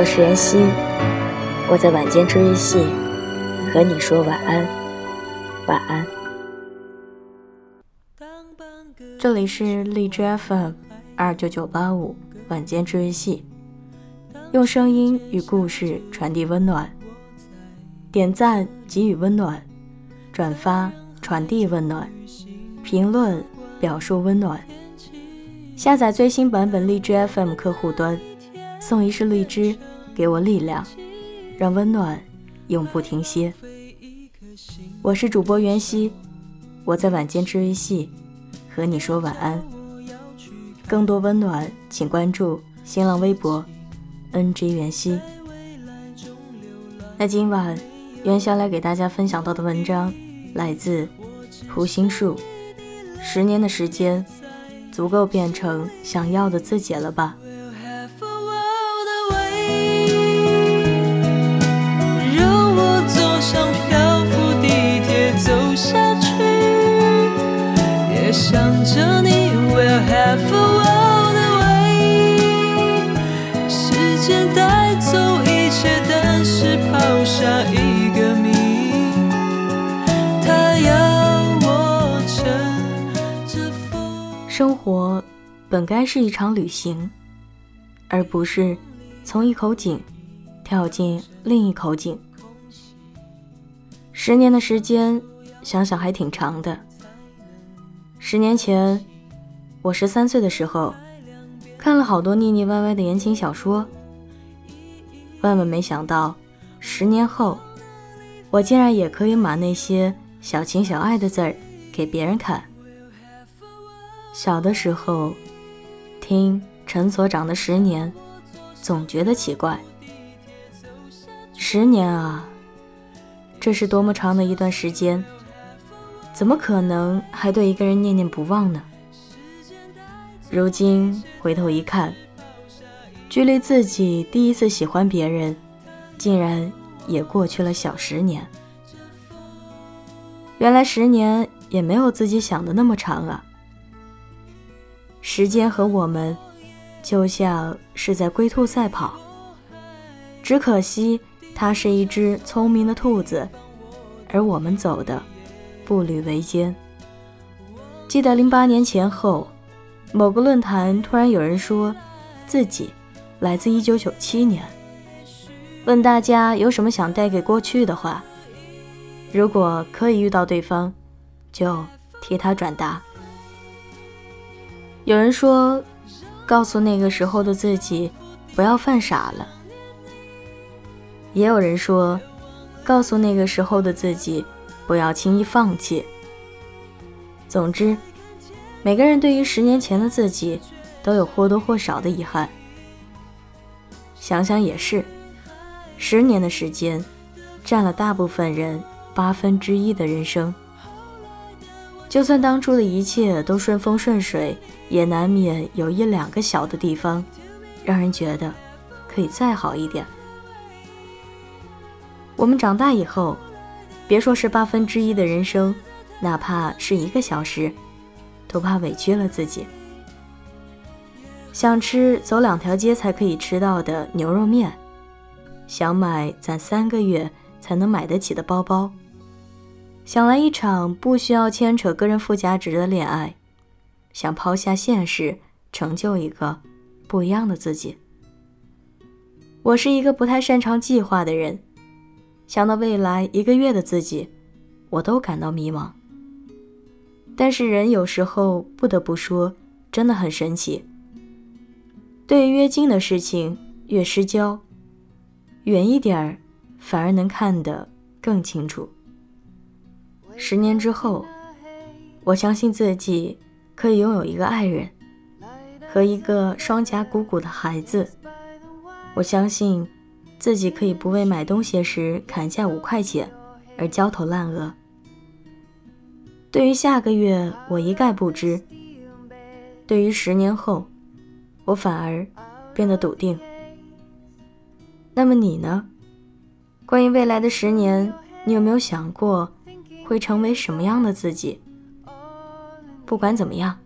我是妍希，我在晚间治愈系和你说晚安，晚安。这里是荔枝 FM 二九九八五晚间治愈系，用声音与故事传递温暖，点赞给予温暖，转发传递温暖，评论表述温暖。下载最新版本荔枝 FM 客户端，送一世荔枝，给我力量，让温暖永不停歇。我是主播袁熙，我在晚间治愈系和你说晚安。更多温暖，请关注新浪微博 NG 袁熙。那今晚袁晓来给大家分享到的文章来自胡心树。十年的时间，足够变成想要的自己了吧？本该是一场旅行，而不是从一口井跳进另一口井。十年的时间，想想还挺长的。十年前，我十三岁的时候，看了好多腻腻歪歪的言情小说。万万没想到，十年后，我竟然也可以码那些小情小爱的字儿给别人看。小的时候，听陈所长的《十年》，总觉得奇怪。十年啊，这是多么长的一段时间，怎么可能还对一个人念念不忘呢？如今回头一看，距离自己第一次喜欢别人，竟然也过去了小十年。原来十年也没有自己想的那么长啊。时间和我们就像是在龟兔赛跑，只可惜它是一只聪明的兔子，而我们走的步履维艰。记得零八年前后，某个论坛突然有人说自己来自一九九七年，问大家有什么想带给过去的话，如果可以遇到对方，就替他转达。有人说，告诉那个时候的自己不要犯傻了。也有人说，告诉那个时候的自己不要轻易放弃。总之，每个人对于十年前的自己都有或多或少的遗憾。想想也是，十年的时间，占了大部分人八分之一的人生。就算当初的一切都顺风顺水，也难免有一两个小的地方，让人觉得可以再好一点。我们长大以后，别说是八分之一的人生，哪怕是一个小时，都怕委屈了自己。想吃走两条街才可以吃到的牛肉面，想买攒三个月才能买得起的包包。想来一场不需要牵扯个人附加值的恋爱，想抛下现实，成就一个不一样的自己。我是一个不太擅长计划的人，想到未来一个月的自己，我都感到迷茫。但是人有时候不得不说，真的很神奇。对于越近的事情越失焦，远一点儿反而能看得更清楚。十年之后，我相信自己可以拥有一个爱人，和一个双颊鼓鼓的孩子。我相信自己可以不为买东西时砍价五块钱而焦头烂额。对于下个月，我一概不知；对于十年后，我反而变得笃定。那么你呢？关于未来的十年，你有没有想过会成为什么样的自己？不管怎么样，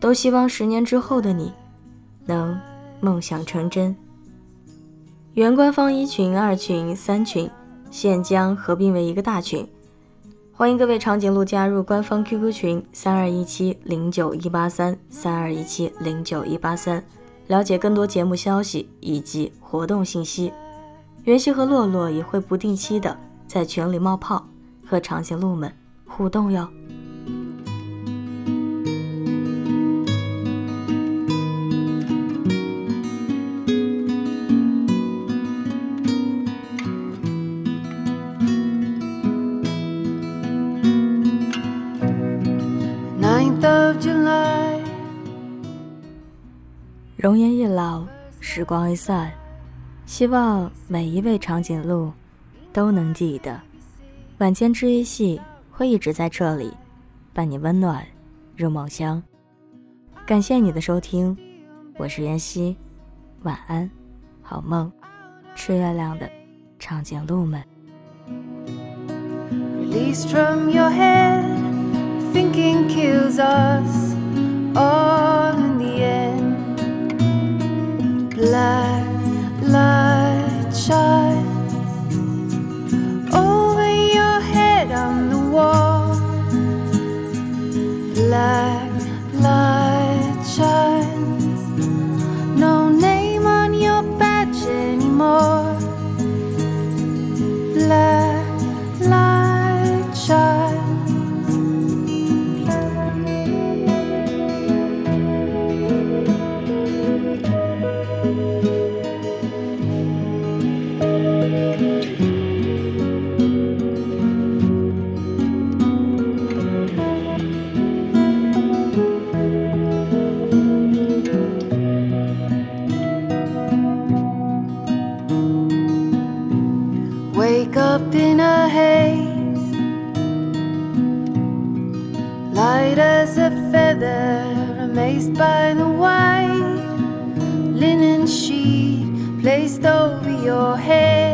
都希望十年之后的你能梦想成真。原官方一群、二群、三群现将合并为一个大群，欢迎各位长颈鹿加入官方 QQ 群三二一七零九一八三三二一七零九一八三，了解更多节目消息以及活动信息。袁熙和洛洛也会不定期的在群里冒泡，和长颈鹿们互动哟。容颜一老，时光一散。希望每一位长颈鹿都能记得，晚间治愈系会一直在这里，伴你温暖入梦乡。感谢你的收听，我是妍希，晚安，好梦，吃月亮的长颈鹿们。light up in a haze, light as a feather, amazed by the white linen sheet placed over your head.